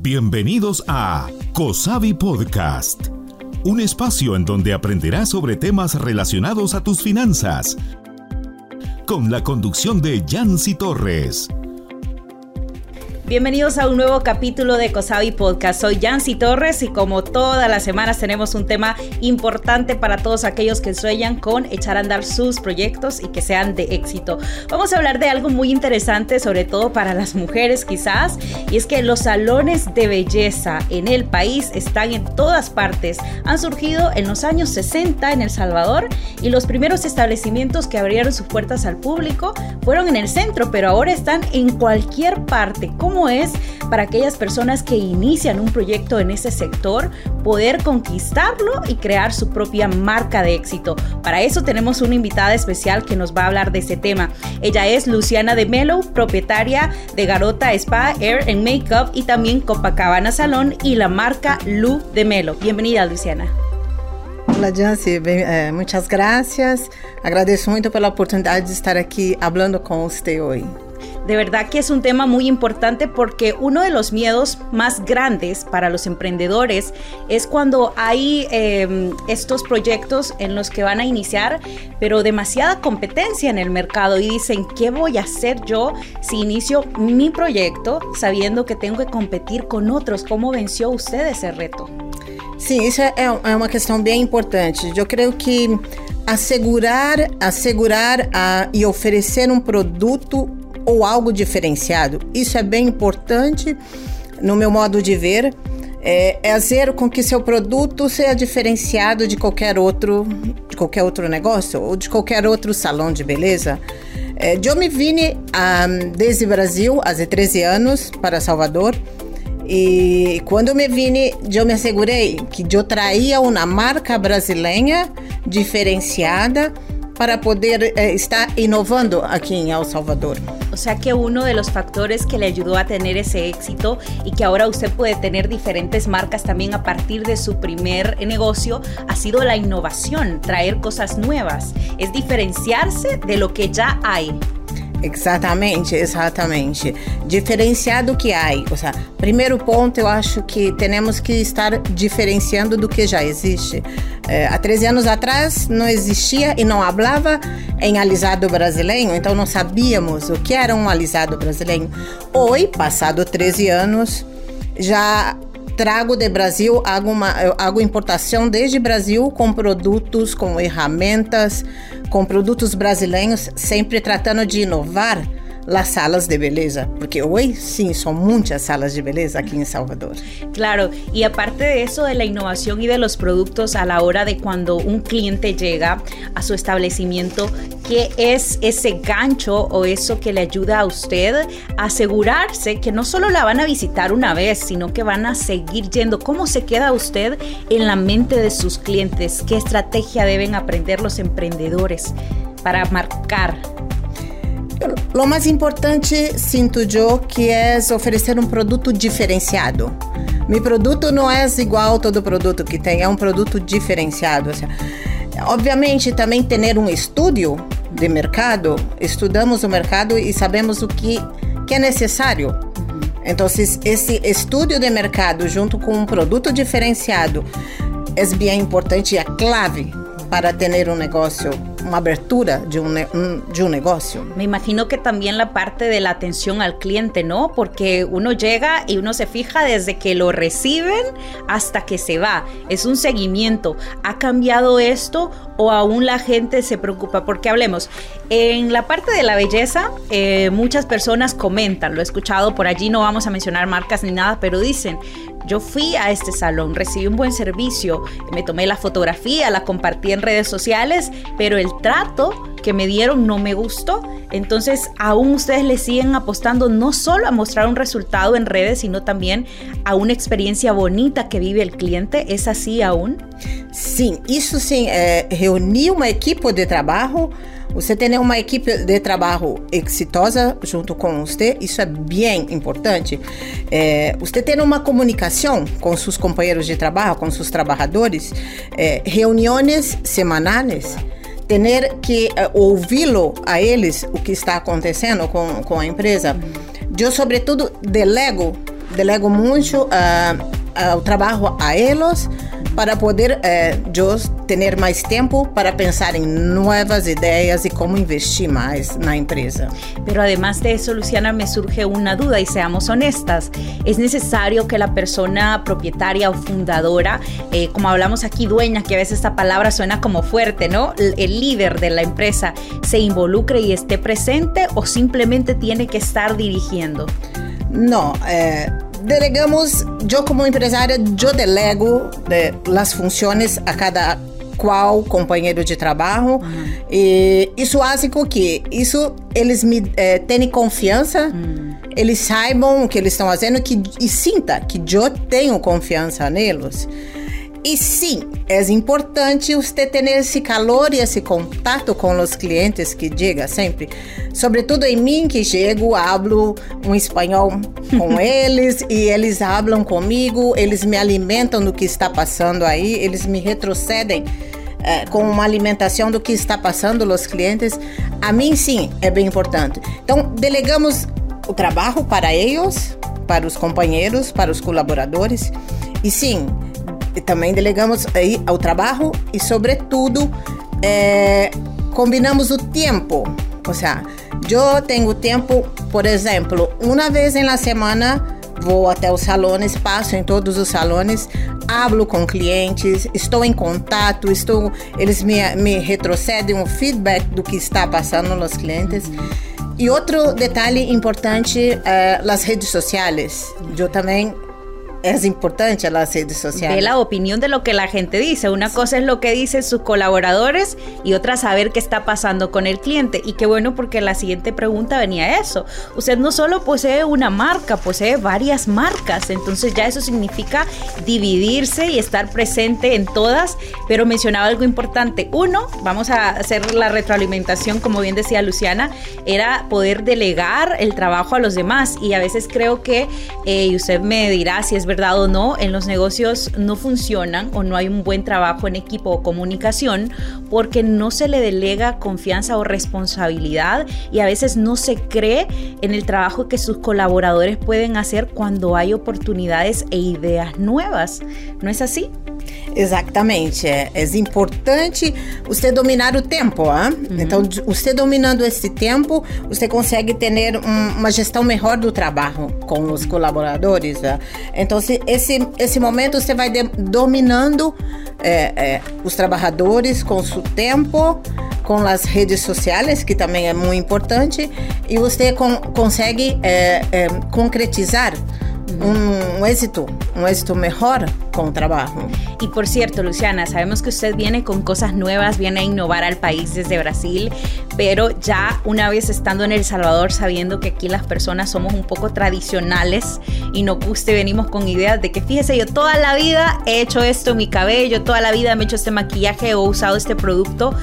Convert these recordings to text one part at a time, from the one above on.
Bienvenidos a COSAVI Podcast, un espacio en donde aprenderás sobre temas relacionados a tus finanzas, con la conducción de Yancy Torres. Bienvenidos a un nuevo capítulo de Cosavi Podcast. Soy Yancy Torres y como todas las semanas tenemos un tema importante para todos aquellos que sueñan con echar a andar sus proyectos y que sean de éxito. Vamos a hablar de algo muy interesante, sobre todo para las mujeres quizás, y es que los salones de belleza en el país están en todas partes. Han surgido en los años 60 en El Salvador y los primeros establecimientos que abrieron sus puertas al público fueron en el centro, pero ahora están en cualquier parte. ¿Cómo es para aquellas personas que inician un proyecto en ese sector poder conquistarlo y crear su propia marca de éxito. Para eso tenemos una invitada especial que nos va a hablar de ese tema. Ella es Luciana de Melo, propietaria de Garota Spa, Air and Makeup y también Copacabana Salón y la marca Lu de Melo. Bienvenida, Luciana. Hola, Jancy. Eh, muchas gracias. Agradezco muito pela oportunidade de estar aqui falando com você hoje. De verdad que es un tema muy importante porque uno de los miedos más grandes para los emprendedores es cuando hay em, estos proyectos en los que van a iniciar, pero demasiada competencia en el mercado y dicen, ¿qué voy a hacer yo si inicio mi proyecto sabiendo que tengo que competir con otros? ¿Cómo venció usted ese reto? Sí, eso es una cuestión bien importante. Yo creo que asegurar, asegurar uh, e oferecer um produto ou algo diferenciado. Isso é bem importante no meu modo de ver. É, é fazer com que seu produto seja diferenciado de qualquer outro, de qualquer outro negócio ou de qualquer outro salão de beleza. É, eu me vim um, desde Brasil há 13 anos para Salvador e quando me vim, eu me assegurei que eu traía uma marca brasileira diferenciada para poder eh, estar innovando aquí en El Salvador. O sea que uno de los factores que le ayudó a tener ese éxito y que ahora usted puede tener diferentes marcas también a partir de su primer negocio ha sido la innovación, traer cosas nuevas, es diferenciarse de lo que ya hay. Exatamente, exatamente. Diferenciado que há. Ou seja, primeiro ponto, eu acho que temos que estar diferenciando do que já existe. É, há 13 anos atrás não existia e não falava em alisado brasileiro, então não sabíamos o que era um alisado brasileiro. Hoje, passado 13 anos, já trago de Brasil, hago, uma, hago importação desde Brasil com produtos, com ferramentas, com produtos brasileiros, sempre tratando de inovar las salas de belleza, porque hoy sí son muchas salas de belleza aquí en Salvador. Claro, y aparte de eso, de la innovación y de los productos a la hora de cuando un cliente llega a su establecimiento, ¿qué es ese gancho o eso que le ayuda a usted a asegurarse que no solo la van a visitar una vez, sino que van a seguir yendo? ¿Cómo se queda usted en la mente de sus clientes? ¿Qué estrategia deben aprender los emprendedores para marcar O mais importante, sinto eu, que é oferecer um produto diferenciado. Meu produto não é igual a todo produto que tem, é um produto diferenciado. obviamente, também ter um estúdio de mercado, estudamos o mercado e sabemos o que, que é necessário. Então, esse estudo de mercado junto com um produto diferenciado é bem importante e a clave para ter um negócio una abertura de un, de un negocio. Me imagino que también la parte de la atención al cliente, ¿no? Porque uno llega y uno se fija desde que lo reciben hasta que se va. Es un seguimiento. ¿Ha cambiado esto o aún la gente se preocupa? Porque hablemos, en la parte de la belleza, eh, muchas personas comentan, lo he escuchado por allí, no vamos a mencionar marcas ni nada, pero dicen, yo fui a este salón, recibí un buen servicio, me tomé la fotografía, la compartí en redes sociales, pero el trato me dieron no me gustó. Entonces, aún ustedes le siguen apostando no solo a mostrar un resultado en redes, sino también a una experiencia bonita que vive el cliente. ¿Es así aún? Sí, eso sí, eh, reuní uma equipe de trabalho Você ter uma equipe de trabalho exitosa junto com você, isso é bem importante. É, você ter uma comunicação com seus companheiros de trabalho, com seus trabalhadores, é, reuniões semanais, ter que é, ouvi-lo a eles o que está acontecendo com, com a empresa. Eu, sobretudo, delego delego mucho uh, trabajo a ellos para poder eh, yo tener más tiempo para pensar en nuevas ideas y cómo investir más en la empresa. Pero además de eso, Luciana, me surge una duda y seamos honestas. ¿Es necesario que la persona propietaria o fundadora, eh, como hablamos aquí, dueña, que a veces esta palabra suena como fuerte, ¿no? El líder de la empresa, se involucre y esté presente o simplemente tiene que estar dirigiendo? No, eh, delegamos, yo como empresária, eu delego de, as funções a cada qual companheiro de trabalho. Uhum. E isso faz com que isso eles me eh, tenham confiança, uhum. eles saibam o que eles estão fazendo que, e sinta que eu tenho confiança neles. E sim, é importante você ter esse calor e esse contato com os clientes que diga sempre. Sobretudo em mim, que chego, hablo um espanhol com eles e eles falam comigo, eles me alimentam do que está passando aí, eles me retrocedem é, com uma alimentação do que está passando os clientes. A mim, sim, é bem importante. Então, delegamos o trabalho para eles, para os companheiros, para os colaboradores. E sim, também delegamos aí ao trabalho e, sobretudo, é, combinamos o tempo. Ou seja, eu tenho tempo, por exemplo, uma vez na semana vou até os salões, passo em todos os salões, hablo com clientes, estou em contato, estou, eles me, me retrocedem o feedback do que está passando nos clientes. E outro detalhe importante, é, as redes sociais. Eu também es importante a las redes sociales. De la opinión de lo que la gente dice. Una cosa es lo que dicen sus colaboradores y otra saber qué está pasando con el cliente. Y qué bueno porque la siguiente pregunta venía eso. Usted no solo posee una marca, posee varias marcas. Entonces ya eso significa dividirse y estar presente en todas. Pero mencionaba algo importante. Uno, vamos a hacer la retroalimentación, como bien decía Luciana, era poder delegar el trabajo a los demás. Y a veces creo que, eh, y usted me dirá si es verdad o no, en los negocios no funcionan o no hay un buen trabajo en equipo o comunicación porque no se le delega confianza o responsabilidad y a veces no se cree en el trabajo que sus colaboradores pueden hacer cuando hay oportunidades e ideas nuevas. ¿No es así? Exatamente. É, é importante você dominar o tempo. Uhum. Então, você dominando esse tempo, você consegue ter um, uma gestão melhor do trabalho com os colaboradores. Então, se, esse, esse momento você vai de, dominando é, é, os trabalhadores com o seu tempo, com as redes sociais, que também é muito importante, e você con, consegue é, é, concretizar un, un, éxito, un éxito mejor con trabajo. Y por cierto, Luciana, sabemos que usted viene con cosas nuevas, viene a innovar al país desde Brasil, pero ya una vez estando en El Salvador, sabiendo que aquí las personas somos un poco tradicionales y no guste, venimos con ideas de que fíjese, yo toda la vida he hecho esto en mi cabello, toda la vida me he hecho este maquillaje o usado este producto.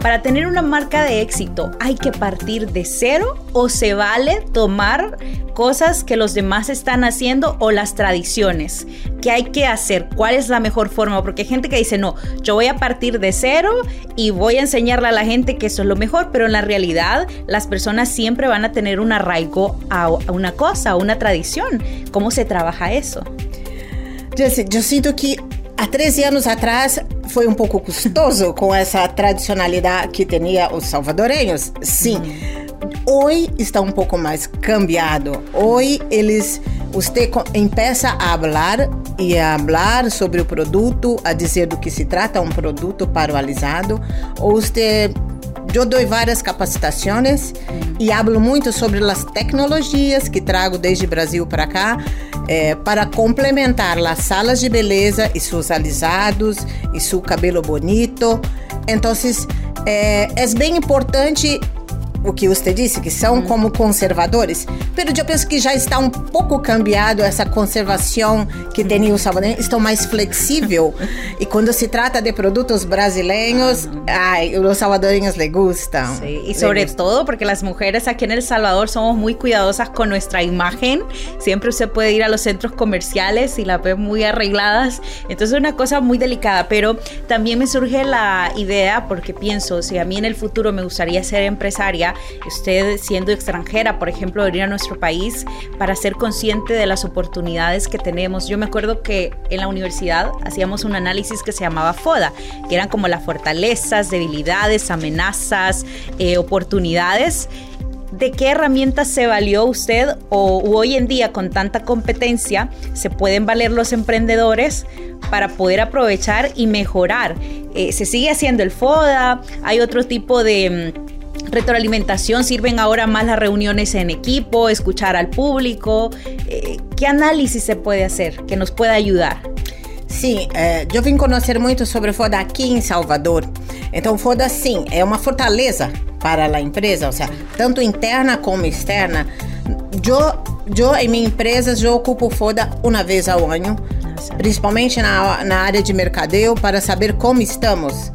Para tener una marca de éxito, ¿hay que partir de cero o se vale tomar cosas que los demás están haciendo o las tradiciones? ¿Qué hay que hacer? ¿Cuál es la mejor forma? Porque hay gente que dice, no, yo voy a partir de cero y voy a enseñarle a la gente que eso es lo mejor, pero en la realidad las personas siempre van a tener un arraigo a, una cosa, a una tradición. ¿Cómo se trabaja eso? Yo, yo siento que a 13 anos atrás foi um pouco custoso com essa tradicionalidade que tinha os salvadorenhos. Sim. Hoje está um pouco mais cambiado. Hoje eles você começa a falar e a falar sobre o produto, a dizer do que se trata um produto paralisado, ou você eu dou várias capacitações e hablo muito sobre as tecnologias que trago desde Brasil para cá é, para complementar as salas de beleza e seus alisados e seu cabelo bonito. Então, é, é bem importante o que você disse, que são como conservadores, mas eu penso que já está um pouco cambiado essa conservação que tem o salvadorenho, estão mais flexível. e quando se trata de produtos brasileiros, hum. ai, os salvadoreños le gustam. Sí, y sobre gustan. todo porque las mujeres aquí en El Salvador somos muy cuidadosas con nuestra imagen. Siempre usted puede ir a los centros comerciales y la ve muy arregladas. Entonces es una cosa muy delicada, pero también me surge la idea porque pienso, si a mí en el futuro me gustaría ser empresaria, usted siendo extranjera, por ejemplo, venir a nuestro país para ser consciente de las oportunidades que tenemos? Yo me acuerdo que en la universidad hacíamos un análisis que se llamaba FODA, que eran como las fortalezas, debilidades, amenazas, eh, oportunidades. ¿De qué herramientas se valió usted o hoy en día con tanta competencia se pueden valer los emprendedores para poder aprovechar y mejorar? Eh, ¿Se sigue haciendo el FODA? ¿Hay otro tipo de mm, retroalimentación? ¿Sirven ahora más las reuniones en equipo, escuchar al público? Eh, ¿Qué análisis se puede hacer que nos pueda ayudar? Sim, é, eu vim conhecer muito sobre FODA aqui em Salvador. Então, FODA, sim, é uma fortaleza para a empresa, ou seja, tanto interna como externa. Eu, eu em minha empresa, eu ocupo FODA uma vez ao ano, principalmente na, na área de mercadeo, para saber como estamos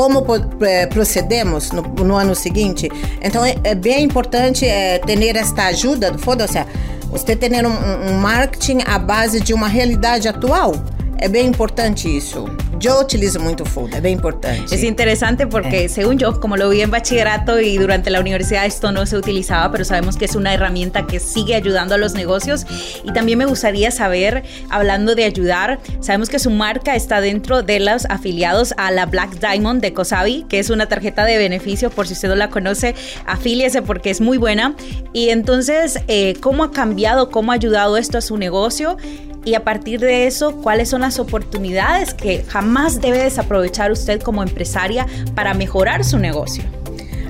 como é, procedemos no, no, ano seguinte. Então é, é bem importante é, ter esta ajuda do FODA, ou seja, você ter um, um marketing à base de uma realidade atual. É bem importante isso. Yo utilizo mucho food, es bien importante. Es interesante porque, eh. según yo, como lo vi en bachillerato y durante la universidad, esto no se utilizaba, pero sabemos que es una herramienta que sigue ayudando a los negocios. Y también me gustaría saber, hablando de ayudar, sabemos que su marca está dentro de los afiliados a la Black Diamond de Kosabi, que es una tarjeta de beneficio, por si usted no la conoce, afíliese porque es muy buena. Y entonces, eh, ¿cómo ha cambiado, cómo ha ayudado esto a su negocio? Y a partir de eso, cuáles son las oportunidades que jamás debe desaprovechar usted como empresaria para mejorar su negocio.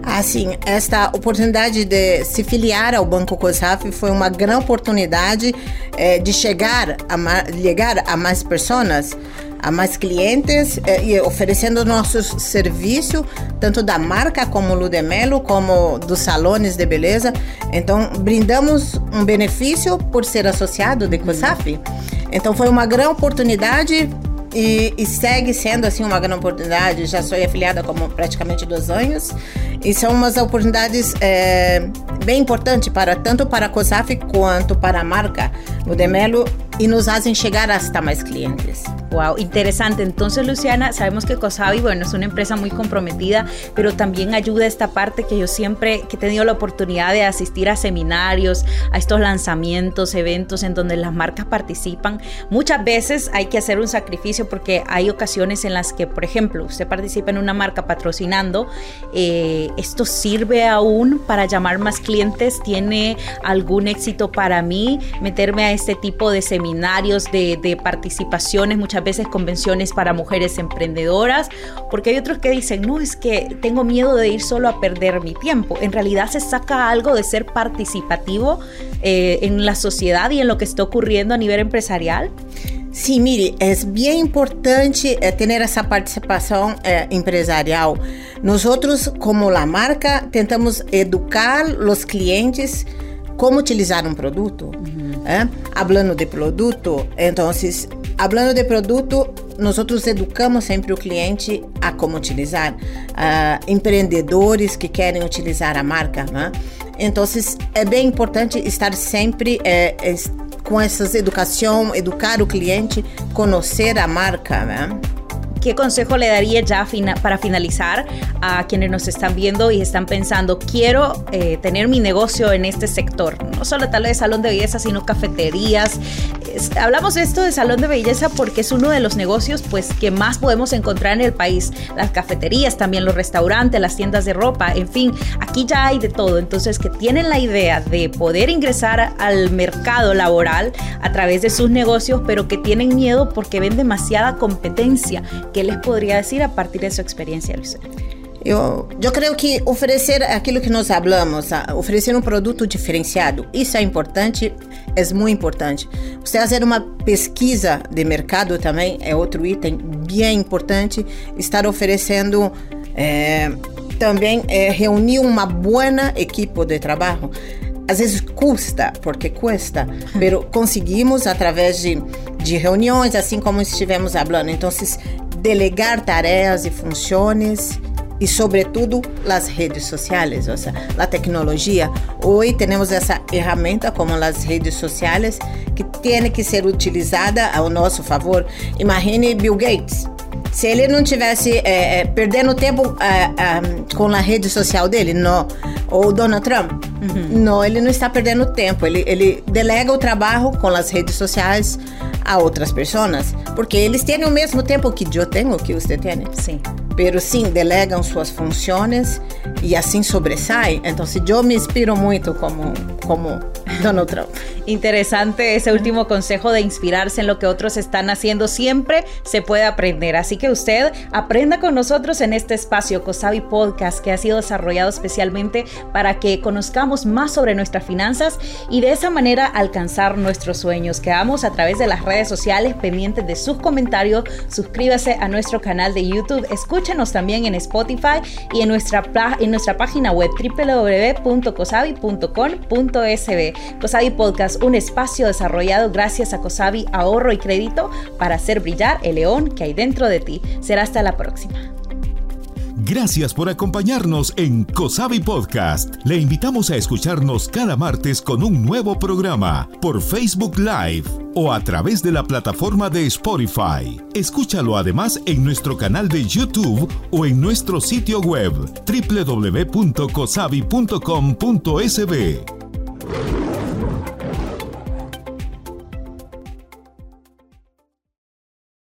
Assim, esta oportunidade de se filiar ao Banco COSAF foi uma grande oportunidade eh, de chegar a, chegar a mais pessoas a mais clientes eh, e oferecendo nossos serviços, tanto da marca como Ludemelo, como dos salões de beleza. Então, brindamos um benefício por ser associado de COSAF. Então, foi uma grande oportunidade e, e, segue sendo assim uma grande oportunidade. Já sou afiliada como praticamente dois anos e são umas oportunidades é, bem importantes para tanto para a COSAF quanto para a marca Ludemelo y nos hacen llegar hasta más clientes. Wow, interesante. Entonces, Luciana, sabemos que Cosavi, bueno, es una empresa muy comprometida, pero también ayuda a esta parte que yo siempre que he tenido la oportunidad de asistir a seminarios, a estos lanzamientos, eventos en donde las marcas participan. Muchas veces hay que hacer un sacrificio porque hay ocasiones en las que, por ejemplo, usted participa en una marca patrocinando, eh, esto sirve aún para llamar más clientes, tiene algún éxito para mí meterme a este tipo de seminarios de, participaciones, muchas veces convenciones para mujeres emprendedoras, porque hay otros que dicen, no, es que tengo miedo de ir solo a perder mi tiempo. En realidad se saca algo de ser participativo eh, en la sociedad y en lo que está ocurriendo a nivel empresarial. Sí, mire, es bien importante eh, tener esa participación eh, empresarial. Nosotros, como la marca, tentamos educar los clientes cómo utilizar un producto. ¿eh? Hablando de produto, entonces, hablando de produto, nosotros educamos sempre o cliente a como utilizar. Uh, empreendedores que querem utilizar a marca. Né? Então, é bem importante estar sempre é, é, com essas educação, educar o cliente, conhecer a marca. ¿Qué consejo le daría ya para finalizar a quienes nos están viendo y están pensando, quiero eh, tener mi negocio en este sector? No solo tal vez salón de belleza, sino cafeterías. Hablamos esto de salón de belleza porque es uno de los negocios pues, que más podemos encontrar en el país. Las cafeterías, también los restaurantes, las tiendas de ropa, en fin, aquí ya hay de todo. Entonces, que tienen la idea de poder ingresar al mercado laboral a través de sus negocios, pero que tienen miedo porque ven demasiada competencia ¿Qué les podría decir a partir de su experiencia, Luis? Eu, eu creio que oferecer aquilo que nós falamos, oferecer um produto diferenciado, isso é importante, é muito importante. Você fazer uma pesquisa de mercado também é outro item bem importante. Estar oferecendo é, também é, reunir uma boa equipe de trabalho. Às vezes custa, porque custa, mas conseguimos através de, de reuniões, assim como estivemos falando. Então, delegar tarefas e funções e, sobretudo, as redes sociais, ou seja, a tecnologia. Hoje temos essa ferramenta como as redes sociais que tem que ser utilizada ao nosso favor. Imagine Bill Gates. se ele não tivesse é, perdendo tempo é, é, com a rede social dele, não, ou Donald Trump, uhum. não, ele não está perdendo tempo. Ele, ele delega o trabalho com as redes sociais a outras pessoas, porque eles têm o mesmo tempo que eu tenho, que você tem. Sim. Pero sim, delegam suas funções e assim sobressaem. Então, eu me inspiro muito como, como Donald Trump. Interesante ese último consejo de inspirarse en lo que otros están haciendo. Siempre se puede aprender. Así que usted aprenda con nosotros en este espacio COSAVI Podcast que ha sido desarrollado especialmente para que conozcamos más sobre nuestras finanzas y de esa manera alcanzar nuestros sueños. Quedamos a través de las redes sociales pendientes de sus comentarios. Suscríbase a nuestro canal de YouTube. Escúchenos también en Spotify y en nuestra, en nuestra página web www.cosavi.com.sb. COSAVI Podcast, un espacio desarrollado gracias a COSAVI Ahorro y Crédito para hacer brillar el león que hay dentro de ti. Será hasta la próxima. Gracias por acompañarnos en COSAVI Podcast. Le invitamos a escucharnos cada martes con un nuevo programa por Facebook Live o a través de la plataforma de Spotify. Escúchalo además en nuestro canal de YouTube o en nuestro sitio web www.cosavi.com.sb.